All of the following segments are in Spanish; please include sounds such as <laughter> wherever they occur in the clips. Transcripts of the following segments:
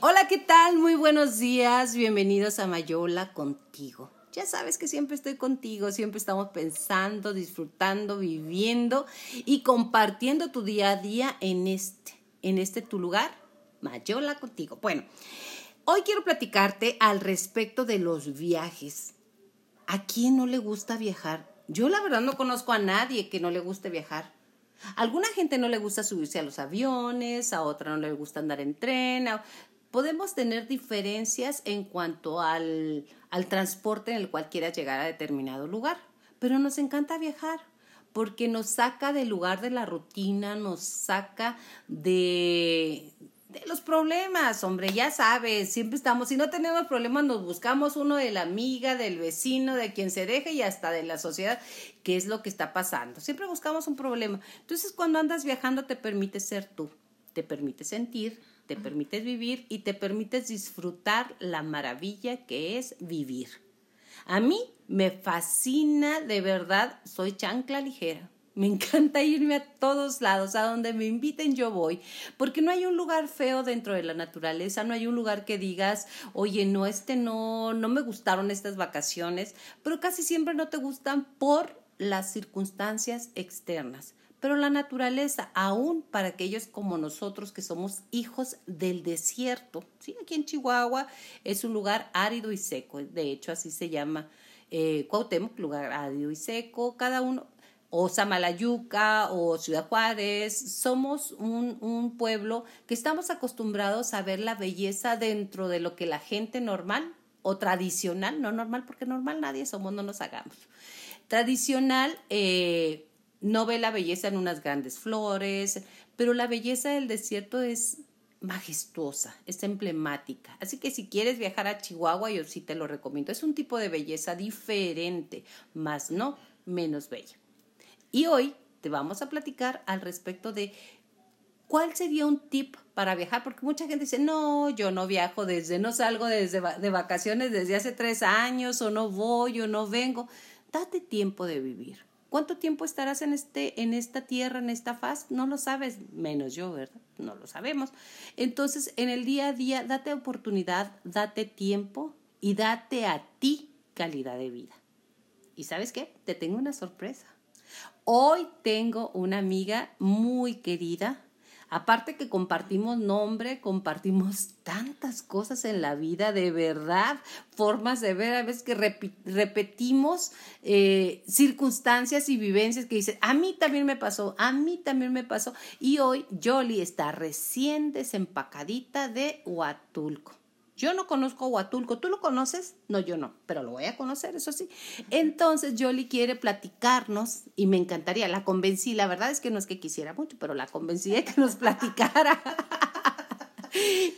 Hola, ¿qué tal? Muy buenos días. Bienvenidos a Mayola contigo. Ya sabes que siempre estoy contigo, siempre estamos pensando, disfrutando, viviendo y compartiendo tu día a día en este, en este tu lugar, Mayola contigo. Bueno, hoy quiero platicarte al respecto de los viajes. ¿A quién no le gusta viajar? Yo la verdad no conozco a nadie que no le guste viajar. A alguna gente no le gusta subirse a los aviones, a otra no le gusta andar en tren. Podemos tener diferencias en cuanto al, al transporte en el cual quieras llegar a determinado lugar, pero nos encanta viajar porque nos saca del lugar de la rutina, nos saca de, los problemas, hombre, ya sabes, siempre estamos, si no tenemos problemas, nos buscamos uno de la amiga, del vecino, de quien se deje y hasta de la sociedad, qué es lo que está pasando. Siempre buscamos un problema. Entonces, cuando andas viajando, te permite ser tú, te permite sentir, te permites vivir y te permites disfrutar la maravilla que es vivir. A mí me fascina, de verdad, soy chancla ligera me <laughs> encanta irme a todos lados, a donde me inviten yo voy, porque no hay un lugar feo dentro de la naturaleza, no hay un lugar que digas, oye, no, este no, no me gustaron estas vacaciones, pero casi siempre no te gustan por las circunstancias externas. Pero la naturaleza, aún para aquellos como nosotros que somos hijos del desierto, ¿sí? aquí en Chihuahua es un lugar árido y seco, de hecho así se llama eh, Cuauhtémoc, lugar árido y seco, cada uno, o Samalayuca o Ciudad Juárez, somos un, un, pueblo que estamos acostumbrados a ver la belleza dentro de lo que la gente normal o tradicional, no normal porque normal nadie somos, no nos hagamos. Tradicional eh, no ve la belleza en unas grandes flores, pero la belleza del desierto es majestuosa, es emblemática. Así que si quieres viajar a Chihuahua, yo sí te lo recomiendo. Es un tipo de belleza diferente, más no menos bella. Y hoy te vamos a platicar al respecto de cuál sería un tip para viajar, porque mucha gente dice, no, yo no viajo desde, no salgo desde de vacaciones desde hace tres años, o no voy, o no vengo. Date tiempo de vivir. ¿Cuánto tiempo estarás en, este, en esta tierra, en esta faz? No lo sabes, menos yo, ¿verdad? No lo sabemos. Entonces, en el día a día, date oportunidad, date tiempo y date a ti calidad de vida. ¿Y sabes qué? Te tengo una sorpresa. Hoy tengo una amiga muy querida. Aparte que compartimos nombre, compartimos <laughs> tantas cosas en la vida, de verdad, formas de ver, a veces que repetimos eh, circunstancias y vivencias que dicen, a mí también me pasó, a mí también me pasó. Y hoy Jolie está recién desempacadita de Huatulco. Yo no conozco Huatulco, ¿tú lo conoces? No, yo no, pero lo voy a conocer, eso sí. Entonces, Jolie quiere platicarnos y me encantaría, la convencí, la verdad es que no es que quisiera mucho, pero la convencí de que nos <laughs> platicara,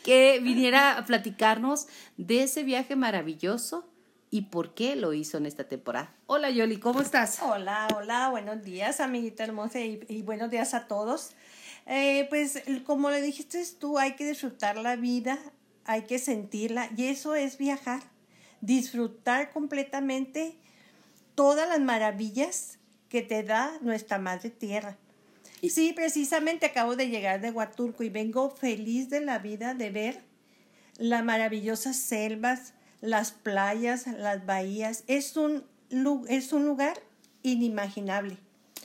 que viniera a platicarnos de ese viaje maravilloso y por qué lo hizo en esta temporada. Hola Yoli, ¿cómo estás? Hola, hola, buenos días, amiguita hermosa, y, buenos días a todos. Eh, pues como le dijiste tú, hay que disfrutar la vida, hay que sentirla y eso es viajar, disfrutar completamente todas las maravillas que te da nuestra madre tierra. Sí, precisamente acabo de llegar de Huatulco y vengo feliz de la vida de ver las maravillosas selvas, las playas, las bahías. Es un, es un lugar inimaginable.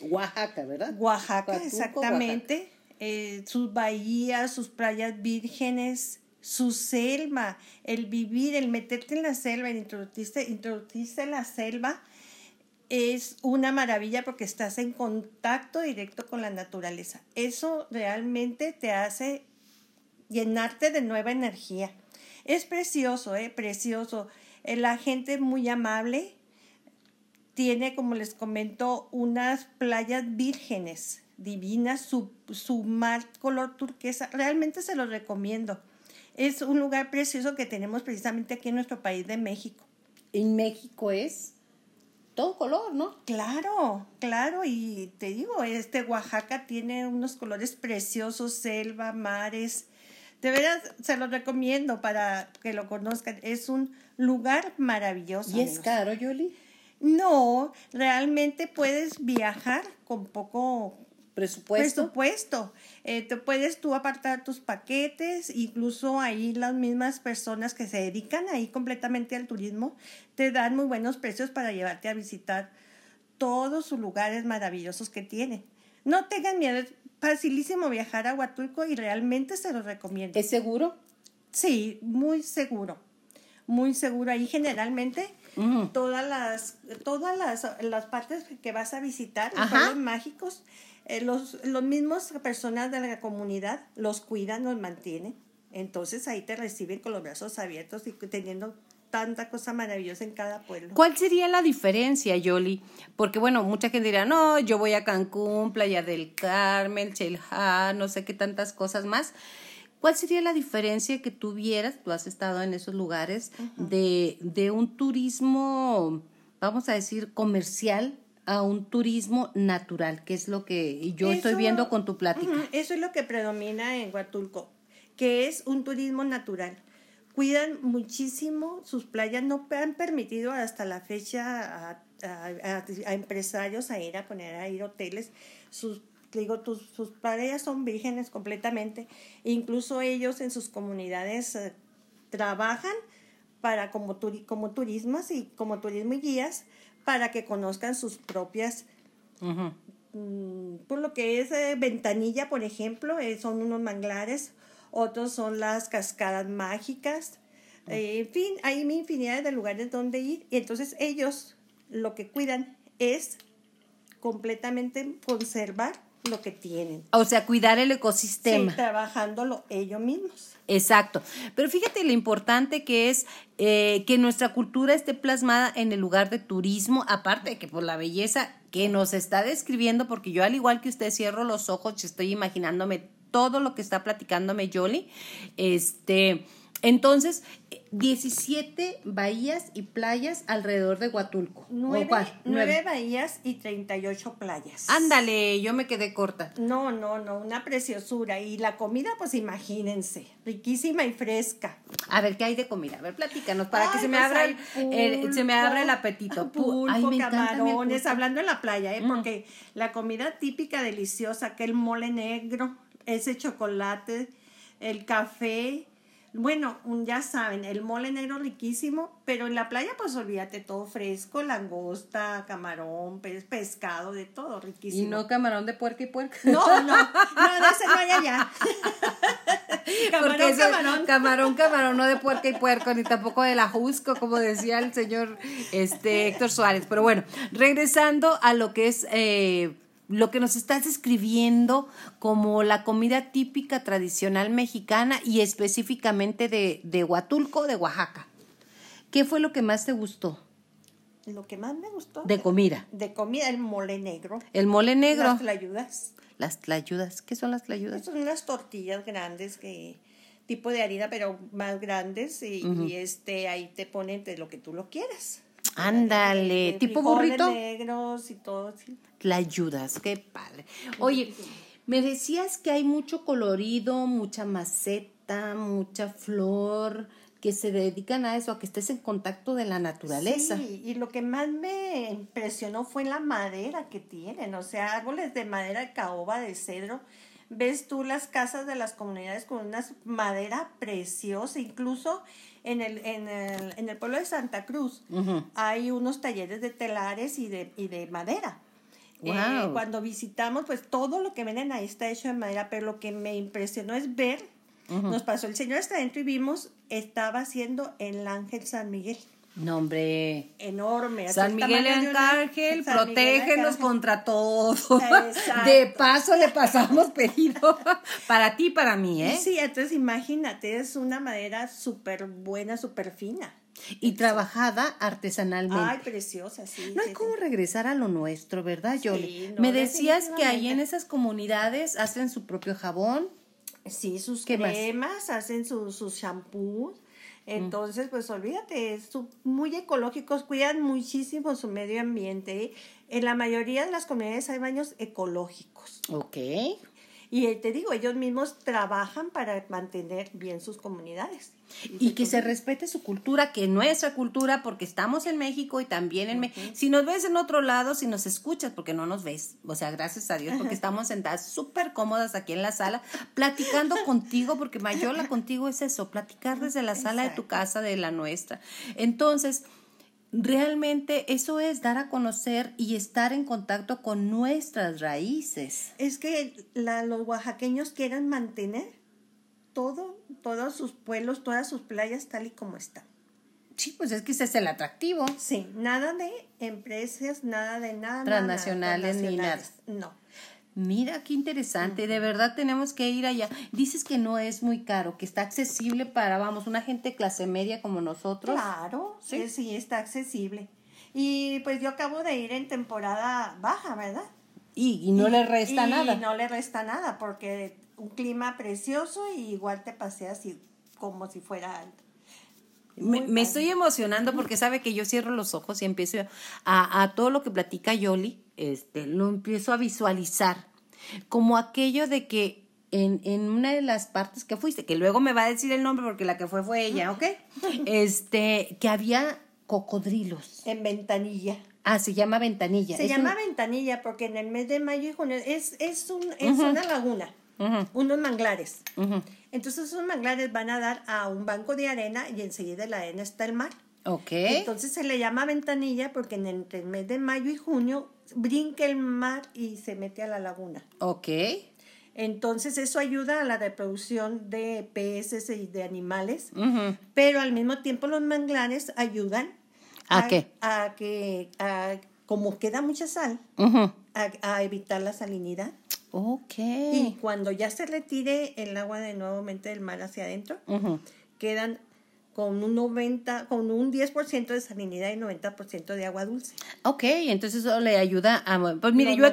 Oaxaca, ¿verdad? Oaxaca, exactamente. Eh, sus bahías, sus playas vírgenes, su selva, el vivir, el meterte en la selva, el introducirse, introducirse en la selva, es una maravilla porque estás en contacto directo con la naturaleza. Eso realmente te hace llenarte de nueva energía. Es precioso, ¿eh? Precioso. Eh, la gente muy amable. Tiene, como les comento, unas playas vírgenes divinas, su, su mar color turquesa. Realmente se los recomiendo es un lugar precioso que tenemos precisamente aquí en nuestro país de México. En México es todo color, ¿no? Claro, claro, y te digo, este Oaxaca tiene unos colores preciosos, selva, mares. De veras, se los recomiendo para que lo conozcan. Es un lugar maravilloso. ¿Y es caro, Yoli? No, realmente puedes viajar con poco presupuesto. Presupuesto. Eh, te puedes tú apartar tus paquetes, incluso ahí las mismas personas que se dedican ahí completamente al turismo te dan muy buenos precios para llevarte a visitar todos sus lugares maravillosos que tienen. No tengan miedo, es facilísimo viajar a Huatulco y realmente se los recomiendo. ¿Es seguro? Sí, muy seguro. Muy seguro. Ahí generalmente todas las todas las, las, partes que vas a visitar, los mágicos, eh, los, los mismos personas de la comunidad los cuidan, los mantienen. Entonces ahí te reciben con los brazos abiertos y teniendo tanta cosa maravillosa en cada pueblo. ¿Cuál sería la diferencia, Yoli? Porque, bueno, mucha gente dirá, no, yo voy a Cancún, Playa del Carmen, Chelha, no sé qué tantas cosas más. ¿Cuál sería la diferencia que tuvieras, tú has estado en esos lugares, de, de un turismo, vamos a decir, comercial a un turismo natural, que es lo que yo estoy viendo con tu plática. eso es lo que predomina en Huatulco, que es un turismo natural. Cuidan muchísimo sus playas, no han permitido hasta la fecha a, empresarios a ir a poner a ir hoteles, sus digo, tus, sus playas son vírgenes completamente, incluso ellos en sus comunidades eh, trabajan para como, como turismas y como turismo y guías para que conozcan sus propias mm, por lo que es eh, ventanilla por ejemplo eh, son unos manglares otros son las cascadas mágicas, eh, en fin, hay infinidad de lugares donde ir y entonces ellos lo que cuidan es completamente conservar lo que tienen. O sea, cuidar el ecosistema. Sí, trabajándolo ellos mismos. Exacto. Pero fíjate lo importante que es eh, que nuestra cultura esté plasmada en el lugar de turismo, aparte de que por la belleza que nos está describiendo, porque yo al igual que usted cierro los ojos y estoy imaginándome todo lo que está platicándome Yoli. Este, entonces, 17 bahías y playas alrededor de Huatulco. Nueve, nueve, bahías y 38 playas. Ándale, yo me quedé corta. No, no, no, una preciosura. Y la comida, pues imagínense, riquísima y fresca. A ver, ¿qué hay de comida? A ver, platícanos, para que se me, pues abra el, se me abra el apetito. Pulpo, camarones, hablando en la playa, ¿eh? Mm. porque la comida típica, deliciosa, que el mole negro, ese chocolate, el café. Bueno, ya saben, el mole negro riquísimo, pero en la playa pues olvídate todo fresco, langosta, camarón, pescado, de todo riquísimo. ¿Y no camarón de puerca y puerca? No, no, no, de ese no hay allá. <laughs> camarón, camarón. Camarón, camarón, no de puerca y puerco, ni tampoco de la Jusco, como decía el señor este, Héctor Suárez. Pero bueno, regresando a lo que es eh, lo que nos estás describiendo como la comida típica tradicional mexicana y específicamente de, de Huatulco, de Oaxaca. ¿Qué fue lo que más te gustó? Lo que más me gustó. De comida. De comida, el mole negro. El mole negro. Las tlayudas. Las tlayudas. ¿Qué son las tlayudas? Son unas tortillas grandes que tipo de harina, pero más grandes y, este ahí te ponen de lo que tú lo quieras. Ándale, tipo burrito. negros y todo. La ayudas, qué padre. Oye, me decías que hay mucho colorido, mucha maceta, mucha flor que se dedican a eso, a que estés en contacto de la naturaleza. Sí, y lo que más me impresionó fue la madera que tienen, o sea, árboles de madera de caoba, de cedro. Ves tú las casas de las comunidades con una madera preciosa, incluso en el, en el, en el pueblo de Santa Cruz hay unos talleres de telares y de, y de madera. Eh, cuando visitamos, pues todo lo que venden ahí está hecho de madera, pero lo que me impresionó es ver, nos pasó el Señor hasta adentro y vimos, estaba haciendo el ángel San Miguel. Nombre enorme. San Miguel Arcángel, protégenos contra todo. De paso le pasamos pedido para ti para mí, ¿eh? Sí, entonces imagínate, es una madera súper buena, súper fina. Y trabajada artesanalmente. Ay, preciosa, sí. No hay como regresar a lo nuestro, ¿verdad, Yoli? Me decías que ahí en esas comunidades hacen su propio jabón. Sí, sus cremas, hacen sus shampoos entonces, pues olvídate, son muy ecológicos, cuidan muchísimo su medio ambiente. En la mayoría de las comunidades hay baños ecológicos. Ok. Y te digo, ellos mismos trabajan para mantener bien sus comunidades. Y, que se respete su cultura, que nuestra cultura, porque estamos en México y también en México. Si nos ves en otro lado, si nos escuchas, porque no nos ves, o sea, gracias a Dios, porque <laughs> estamos sentadas súper cómodas aquí en la sala, platicando contigo, porque Mayola contigo es eso, platicar desde la sala de tu casa, de la nuestra. Entonces, realmente eso es dar a conocer y estar en contacto con nuestras raíces. Es que los oaxaqueños quieren mantener todo, todos sus pueblos, todas sus playas tal y como están. Sí, pues es que ese es el atractivo. Sí, nada de empresas, nada de nada. Transnacionales, ni nada. No. Mira, qué interesante. De verdad tenemos que ir allá. Dices que no es muy caro, que está accesible para, vamos, una gente clase media como nosotros. Claro, sí, sí, está accesible. Y pues yo acabo de ir en temporada baja, ¿verdad? Y, no le resta nada. Y no le resta nada, porque un clima precioso y igual te paseas como si fuera alto. Me, estoy emocionando porque sabe que yo cierro los ojos y empiezo a, a todo lo que platica Yoli este, lo empiezo a visualizar como aquello de que en, en, una de las partes que fuiste, que luego me va a decir el nombre porque la que fue fue ella, ¿ok? <laughs> Este, que había cocodrilos. En ventanilla. Ah, se llama ventanilla. Se llama ventanilla porque en el mes de mayo y junio es, es, un, es una laguna, unos manglares. Entonces esos manglares van a dar a un banco de arena y enseguida de la arena está el mar. Ok. Entonces se le llama ventanilla porque en el, mes de mayo y junio brinca el mar y se mete a la laguna. Ok. Entonces eso ayuda a la reproducción de peces y de animales, pero al mismo tiempo los manglares ayudan a, qué? A que, como queda mucha sal, a, evitar la salinidad. Ok. Y cuando ya se retire el agua de nuevamente del mar hacia adentro, quedan con un 90, con un 10% de salinidad y 90% de agua dulce. Ok, entonces eso le ayuda a... Pues mire, yo,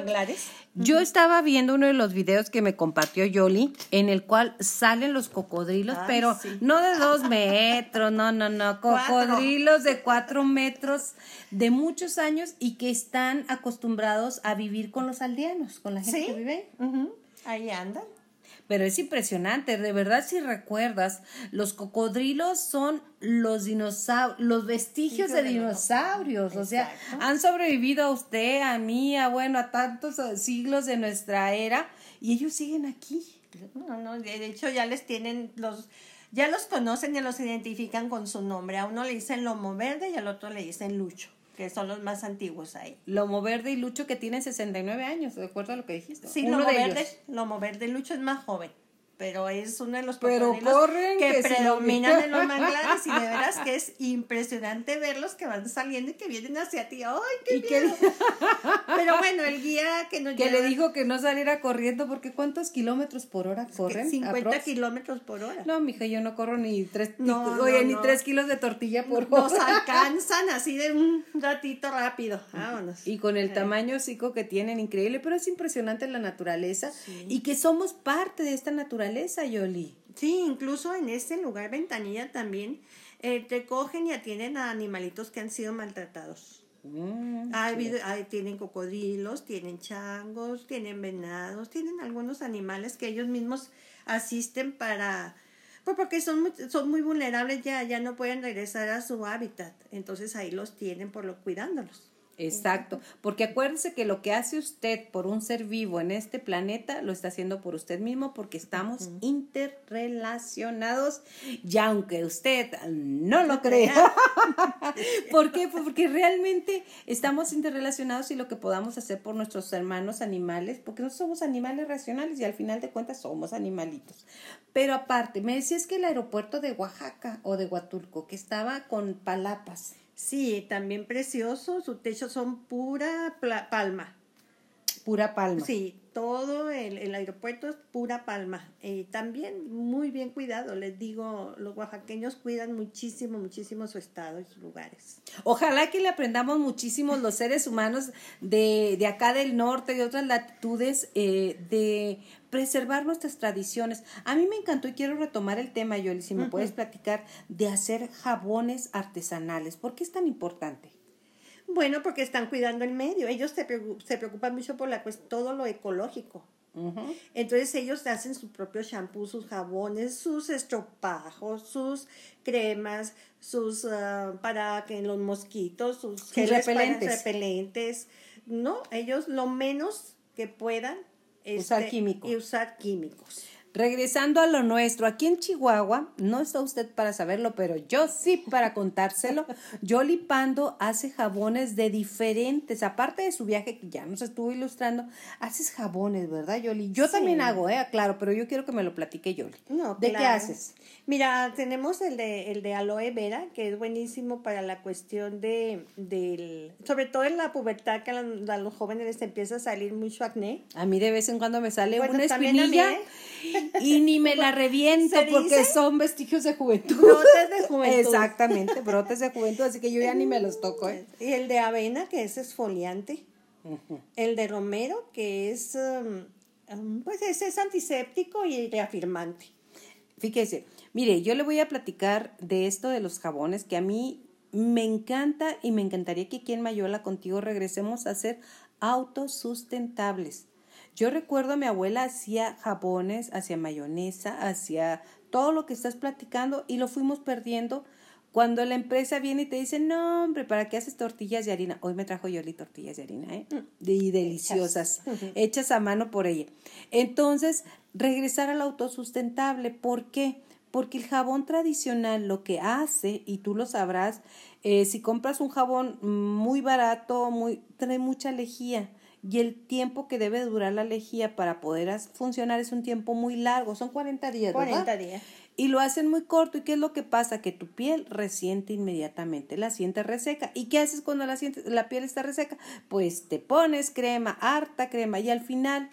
yo estaba viendo uno de los videos que me compartió Yoli, en el cual salen los cocodrilos, pero no de dos metros, no, no, no, <laughs> cocodrilos de cuatro metros de muchos años y que están acostumbrados a vivir con los aldeanos, con la gente que vive. Ahí andan pero es impresionante, de verdad si recuerdas, los cocodrilos son los dinosaurios, los vestigios de, dinosaurios, o sea, han sobrevivido a usted, a mí, a bueno, a tantos eh, siglos de nuestra era y ellos siguen aquí. No, no, de hecho ya les tienen los ya los conocen, ya los identifican con su nombre. A uno le dicen lomo verde y al otro le dicen lucho que son los más antiguos ahí. Lomo Verde y Lucho que tienen 69 años, de acuerdo a lo que dijiste. Sí, Lomo Verde, Lomo Verde y Lucho es más joven pero es uno de los pero corren que, predominan en los manglares y de <laughs> veras que es impresionante verlos que van saliendo y que vienen hacia ti. ¡Ay, qué, ¿Y <laughs> Pero bueno, el guía que nos Que le dijo que no saliera corriendo porque ¿cuántos kilómetros por hora corren? 50 kilómetros por hora. No, mija, yo no corro ni tres, oye, ni tres kilos de tortilla por hora. Nos alcanzan <laughs> así de un ratito rápido. Vámonos. Y con el tamaño psico que tienen, increíble, pero es impresionante la naturaleza y que somos parte de esta naturaleza Yoli. Sí, incluso en este lugar, Ventanilla, también eh, te cogen y atienden a animalitos que han sido maltratados. Mm, tienen cocodrilos, tienen changos, tienen venados, tienen algunos animales que ellos mismos asisten para... Pues porque son muy, son muy vulnerables ya, ya no pueden regresar a su hábitat. Entonces ahí los tienen por lo cuidándolos. Exacto, porque acuérdese que lo que hace usted por un ser vivo en este planeta lo está haciendo por usted mismo porque estamos interrelacionados y aunque usted no lo <laughs> crea, <laughs> ¿por qué? Porque realmente estamos interrelacionados y lo que podamos hacer por nuestros hermanos animales, porque no somos animales racionales y al final de cuentas somos animalitos. Pero aparte, me decías que el aeropuerto de Oaxaca o de Huatulco, que estaba con palapas, Sí, también precioso. Sus techos son pura palma. Pura palma. Sí, todo el, el aeropuerto es pura palma. Eh, también muy bien cuidado, les digo, los oaxaqueños cuidan muchísimo, muchísimo su estado y sus lugares. Ojalá que le aprendamos muchísimo los seres humanos de, de acá del norte, de otras latitudes, eh, de preservar nuestras tradiciones. A mí me encantó y quiero retomar el tema, Yoli, si me puedes platicar, de hacer jabones artesanales. ¿Por qué es tan importante? Bueno, porque están cuidando el medio. Ellos se, preocupan mucho por la, pues, todo lo ecológico. Entonces ellos hacen su propio shampoo, sus jabones, sus estropajos, sus cremas, sus ah, para que los mosquitos, sus repelentes. repelentes. No, ellos lo menos que puedan usar este, químicos. Y usar químicos. Regresando a lo nuestro, aquí en Chihuahua, no está usted para saberlo, pero yo sí para contárselo, <laughs> Yoli Pando hace jabones de diferentes, aparte de su viaje que ya nos estuvo ilustrando, haces jabones, ¿verdad, Yoli? Yo también hago, ¿eh? Claro, pero yo quiero que me lo platique Yoli. No, ¿De qué haces? Mira, tenemos el de, el de aloe vera, que es buenísimo para la cuestión de, del, sobre todo en la pubertad, que a, los jóvenes les empieza a salir mucho acné. A mí de vez en cuando me sale una espinilla. <laughs> y ni me la reviento porque son vestigios de juventud. Brotes de juventud. Exactamente, brotes de juventud, así que yo ya ni me los toco. ¿eh? Y el de avena, que es esfoliante. El de romero, que es, um, um, pues ese es antiséptico y reafirmante. Fíjese, mire, yo le voy a platicar de esto de los jabones que a mí me encanta y me encantaría que aquí en Mayola contigo regresemos a ser autosustentables. Yo recuerdo a mi abuela hacía jabones, hacía mayonesa, hacía todo lo que estás platicando y lo fuimos perdiendo. Cuando la empresa viene y te dice, no, hombre, ¿para qué haces tortillas de harina? Hoy me trajo Yoli tortillas de harina, ¿eh? Mm. Y deliciosas, hechas a mano por ella. Entonces, regresar al autosustentable. ¿Por qué? Porque el jabón tradicional lo que hace, y tú lo sabrás, eh, si compras un jabón muy barato, muy, trae mucha lejía y el tiempo que debe durar la lejía para poder funcionar es un tiempo muy largo, son 40 días. 40 días. Y lo hacen muy corto. ¿Y qué es lo que pasa? Que tu piel resiente inmediatamente, la siente reseca. ¿Y qué haces cuando la, la piel está reseca? Pues te pones crema, harta crema, y al final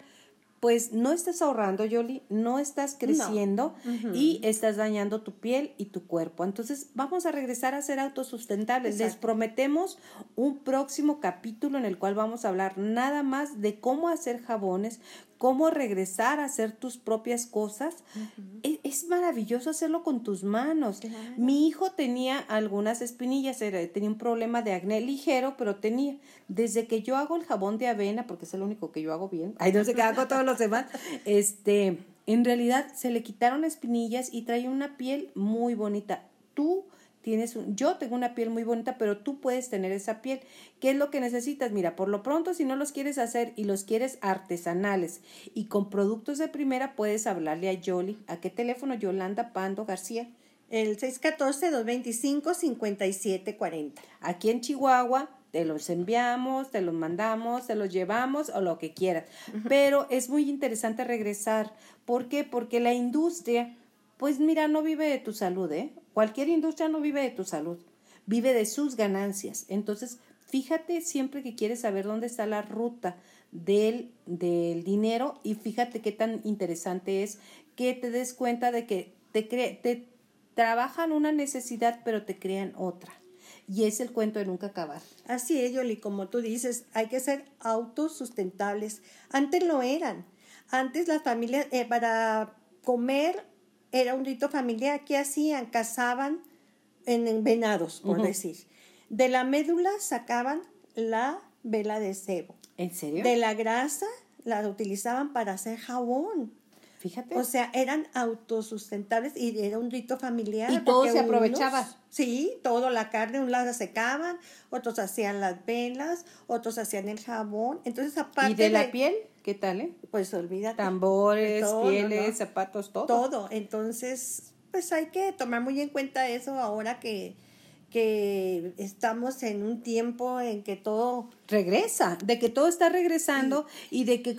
pues no estás ahorrando, Yoli, no estás creciendo y estás dañando tu piel y tu cuerpo. Entonces, vamos a regresar a ser autosustentables. Les prometemos un próximo capítulo en el cual vamos a hablar nada más de cómo hacer jabones, cómo regresar a hacer tus propias cosas. E, es, maravilloso hacerlo con tus manos. Mi hijo tenía algunas espinillas, tenía un problema de acné ligero, pero tenía. Desde que yo hago el jabón de avena, porque es el único que yo hago bien, ay, no sé qué hago todos los demás, <laughs> este, en realidad se le quitaron espinillas y trae una piel muy bonita. Tú tienes yo tengo una piel muy bonita, pero tú puedes tener esa piel. ¿Qué es lo que necesitas? Mira, por lo pronto, si no los quieres hacer y los quieres artesanales y con productos de primera, puedes hablarle a Yoli. ¿A qué teléfono? Yolanda Pando García. El 614-225-5740. Aquí en Chihuahua te los enviamos, te los mandamos, te los llevamos o lo que quieras. Pero es muy interesante regresar. ¿Por qué? Porque la industria, pues mira, no vive de tu salud, ¿eh? Cualquier industria no vive de tu salud, vive de sus ganancias. Entonces, fíjate siempre que quieres saber dónde está la ruta del, del dinero y fíjate qué tan interesante es que te des cuenta de que te, te trabajan una necesidad pero te crean otra. Y es el cuento de nunca acabar. Así es, Yoli, como tú dices, hay que ser autosustentables. Antes lo eran. Antes las familias, eh, para comer era un rito familiar. ¿Qué hacían? Cazaban en, venados, por decir. De la médula sacaban la vela de cebo. ¿En serio? De la grasa la utilizaban para hacer jabón. Fíjate. O sea, eran autosustentables y era un rito familiar. Y todo se aprovechaba. sí, todo, la carne, un lado secaban, otros hacían las velas, otros hacían el jabón. Entonces, aparte. ¿Y de, la piel? ¿Qué tal, eh? Pues olvídate. Tambores, pieles, zapatos, todo. Todo. Entonces, pues hay que tomar muy en cuenta eso ahora que que estamos en un tiempo en que todo regresa, de que todo está regresando y de que,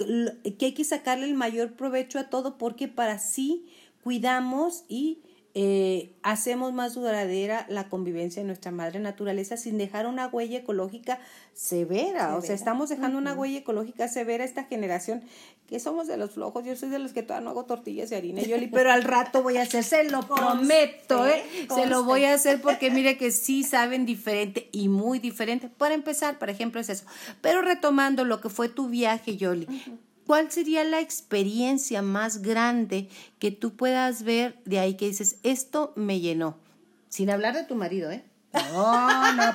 que, hay que sacarle el mayor provecho a todo porque para sí cuidamos y eh, hacemos más duradera la convivencia de nuestra madre naturaleza sin dejar una huella ecológica severa. O sea, estamos dejando una huella ecológica severa a esta generación que somos de los flojos. Yo soy de los que todavía no hago tortillas de harina, Yoli, pero al rato voy a hacer, se lo <laughs> prometo, ¿eh? Se lo voy a hacer porque mire que sí saben diferente y muy diferente. Para empezar, por ejemplo, es eso. Pero retomando lo que fue tu viaje, Yoli. ¿Cuál sería la experiencia más grande que tú puedas ver de ahí que dices, esto me llenó? Sin hablar de tu marido, ¿eh? No, no,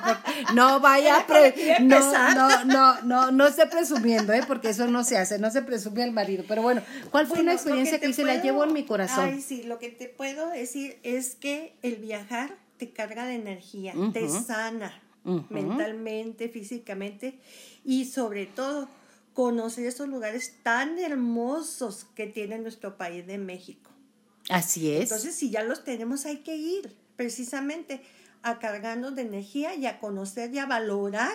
no vaya a pre, no, no, no, no, no esté presumiendo, ¿eh? porque eso no se hace, no se presume al marido. Pero bueno, ¿cuál fue una experiencia que, se la llevo en mi corazón? Ay, sí, lo que te puedo decir es que el viajar te carga de energía, te sana mentalmente, físicamente y sobre todo conocer esos lugares tan hermosos que tiene nuestro país de México. Así es. Entonces, si ya los tenemos, hay que ir precisamente a cargarnos de energía y a conocer y a valorar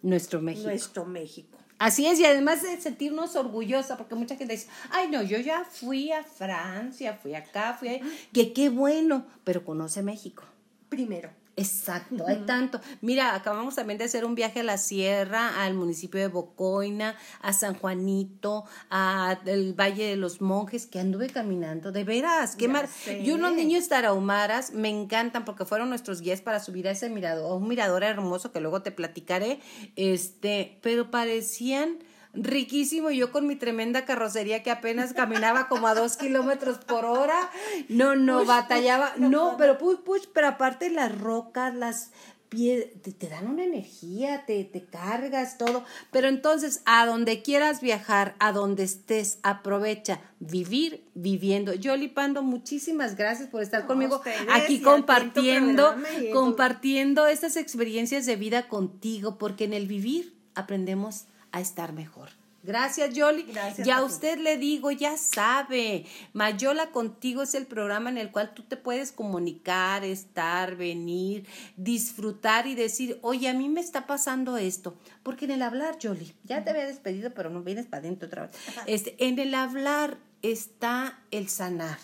nuestro México. Nuestro México. Así es, y además de sentirnos orgullosa, porque mucha gente dice, ay no, yo ya fui a Francia, fui acá, fui a... que qué bueno, pero conoce México. Primero. Exacto, hay tanto. Mira, acabamos también de hacer un viaje a la sierra, al municipio de Bocoina, a San Juanito, al Valle de los Monjes, que anduve caminando. De veras, qué mar. Y unos niños tarahumaras me encantan porque fueron nuestros guías para subir a ese mirador, un mirador hermoso que luego te platicaré. Este, pero parecían riquísimo. Yo con mi tremenda carrocería que apenas caminaba como a dos kilómetros por hora. No, no, batallaba. No, pero push, push, pero aparte las rocas, las piedras, te, dan una energía, te, te cargas todo. Pero entonces, a donde quieras viajar, a donde estés, aprovecha vivir viviendo. Yoli Pando, muchísimas gracias por estar conmigo aquí compartiendo, compartiendo estas experiencias de vida contigo, porque en el vivir aprendemos a estar mejor. Gracias, Yoli. Gracias ya a usted le digo, ya sabe, Mayola contigo es el programa en el cual tú te puedes comunicar, estar, venir, disfrutar y decir, oye, a mí me está pasando esto. Porque en el hablar, Yoli, ya te había despedido, pero no vienes para adentro otra vez. Este, en el hablar está el sanar.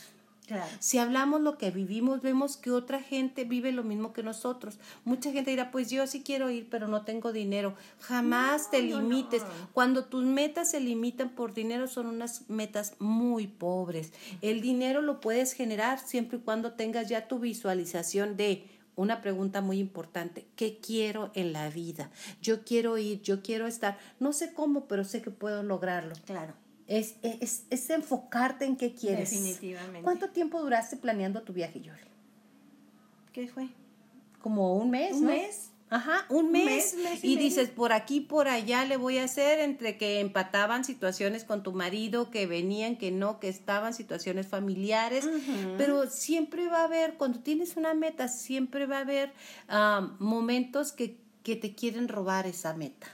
Si hablamos lo que vivimos, vemos que otra gente vive lo mismo que nosotros. Mucha gente dirá, pues yo sí quiero ir, pero no tengo dinero. Jamás te limites. Cuando tus metas se limitan por dinero, son unas metas muy pobres. El dinero lo puedes generar siempre y cuando tengas ya tu visualización de una pregunta muy importante. ¿Qué quiero en la vida? Yo quiero ir, yo quiero estar. No sé cómo, pero sé que puedo lograrlo. Claro. Es, es, es, enfocarte en qué quieres. Definitivamente. ¿Cuánto tiempo duraste planeando tu viaje, Yoli? ¿Qué fue? Como un mes. Un mes. Ajá, un mes. y, dices, por aquí, por allá le voy a hacer, entre que empataban situaciones con tu marido, que venían, que no, que estaban situaciones familiares, pero siempre va a haber, cuando tienes una meta, siempre va a haber ah, momentos que que te quieren robar esa meta.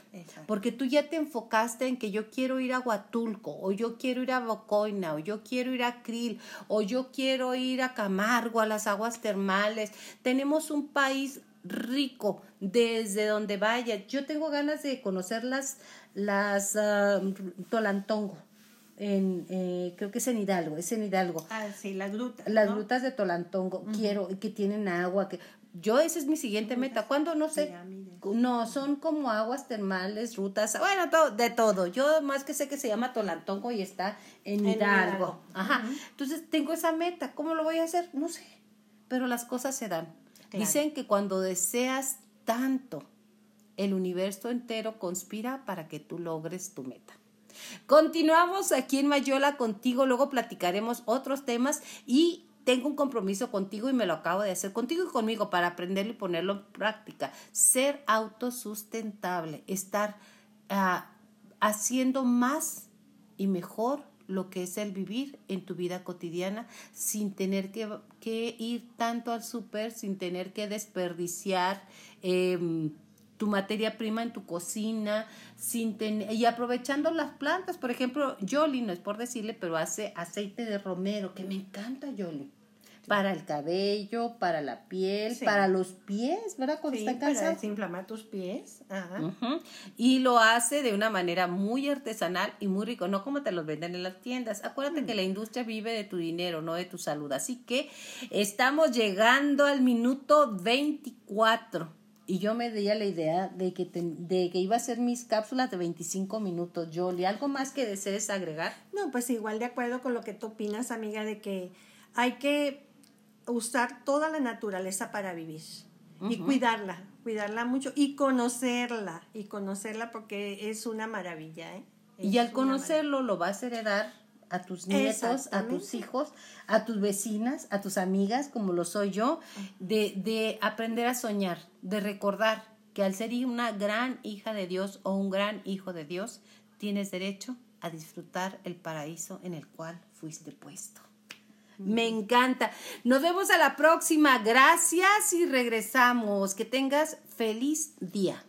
Porque tú ya te enfocaste en que yo quiero ir a Huatulco, o yo quiero ir a Bocoina, o yo quiero ir a Krill, o yo quiero ir a Camargo, a las aguas termales. Tenemos un país rico desde donde vaya. Yo tengo ganas de conocer las, las ah, Tolantongo. En, eh, creo que es en Hidalgo, es en Hidalgo. Ah, sí, las grutas. Las grutas de Tolantongo, quiero, que tienen agua, que yo esa es mi siguiente meta. ¿Cuándo? No sé. No, son como aguas termales, rutas, bueno, todo, de todo. Yo más que sé que se llama Tolantongo y está en, Hidalgo. Ajá. Entonces tengo esa meta. ¿Cómo lo voy a hacer? No sé. Pero las cosas se dan. Dicen que cuando deseas tanto, el universo entero conspira para que tú logres tu meta. Continuamos aquí en Mayola contigo, luego platicaremos otros temas y tengo un compromiso contigo y me lo acabo de hacer contigo y conmigo para aprenderlo y ponerlo en práctica. Ser autosustentable, estar ah, haciendo más y mejor lo que es el vivir en tu vida cotidiana sin tener que, ir tanto al súper, sin tener que desperdiciar. Eh, tu materia prima en tu cocina, sin y aprovechando las plantas. Por ejemplo, Yoli, no es por decirle, pero hace aceite de romero, que me encanta Yoli. Para el cabello, para la piel, para los pies, ¿verdad? Cuando sí, está cansado. Para desinflamar tus pies. Ajá. Y lo hace de una manera muy artesanal y muy rico, no como te los venden en las tiendas. Acuérdate mm. que la industria vive de tu dinero, no de tu salud. Así que estamos llegando al minuto 24 y yo me di la idea de que, de que iba a hacer mis cápsulas de 25 minutos. Jolie, ¿algo más que desees agregar? No, pues igual de acuerdo con lo que tú opinas, amiga, de que hay que usar toda la naturaleza para vivir y cuidarla, cuidarla mucho y conocerla, y conocerla porque es una maravilla. ¿eh? y al conocerlo lo vas a heredar a tus nietos, a tus hijos, a tus vecinas, a tus amigas, como lo soy yo, de, de aprender a soñar, de recordar que al ser una gran hija de Dios o un gran hijo de Dios, tienes derecho a disfrutar el paraíso en el cual fuiste puesto. Me encanta. Nos vemos a la próxima. Gracias y regresamos. Que tengas feliz día.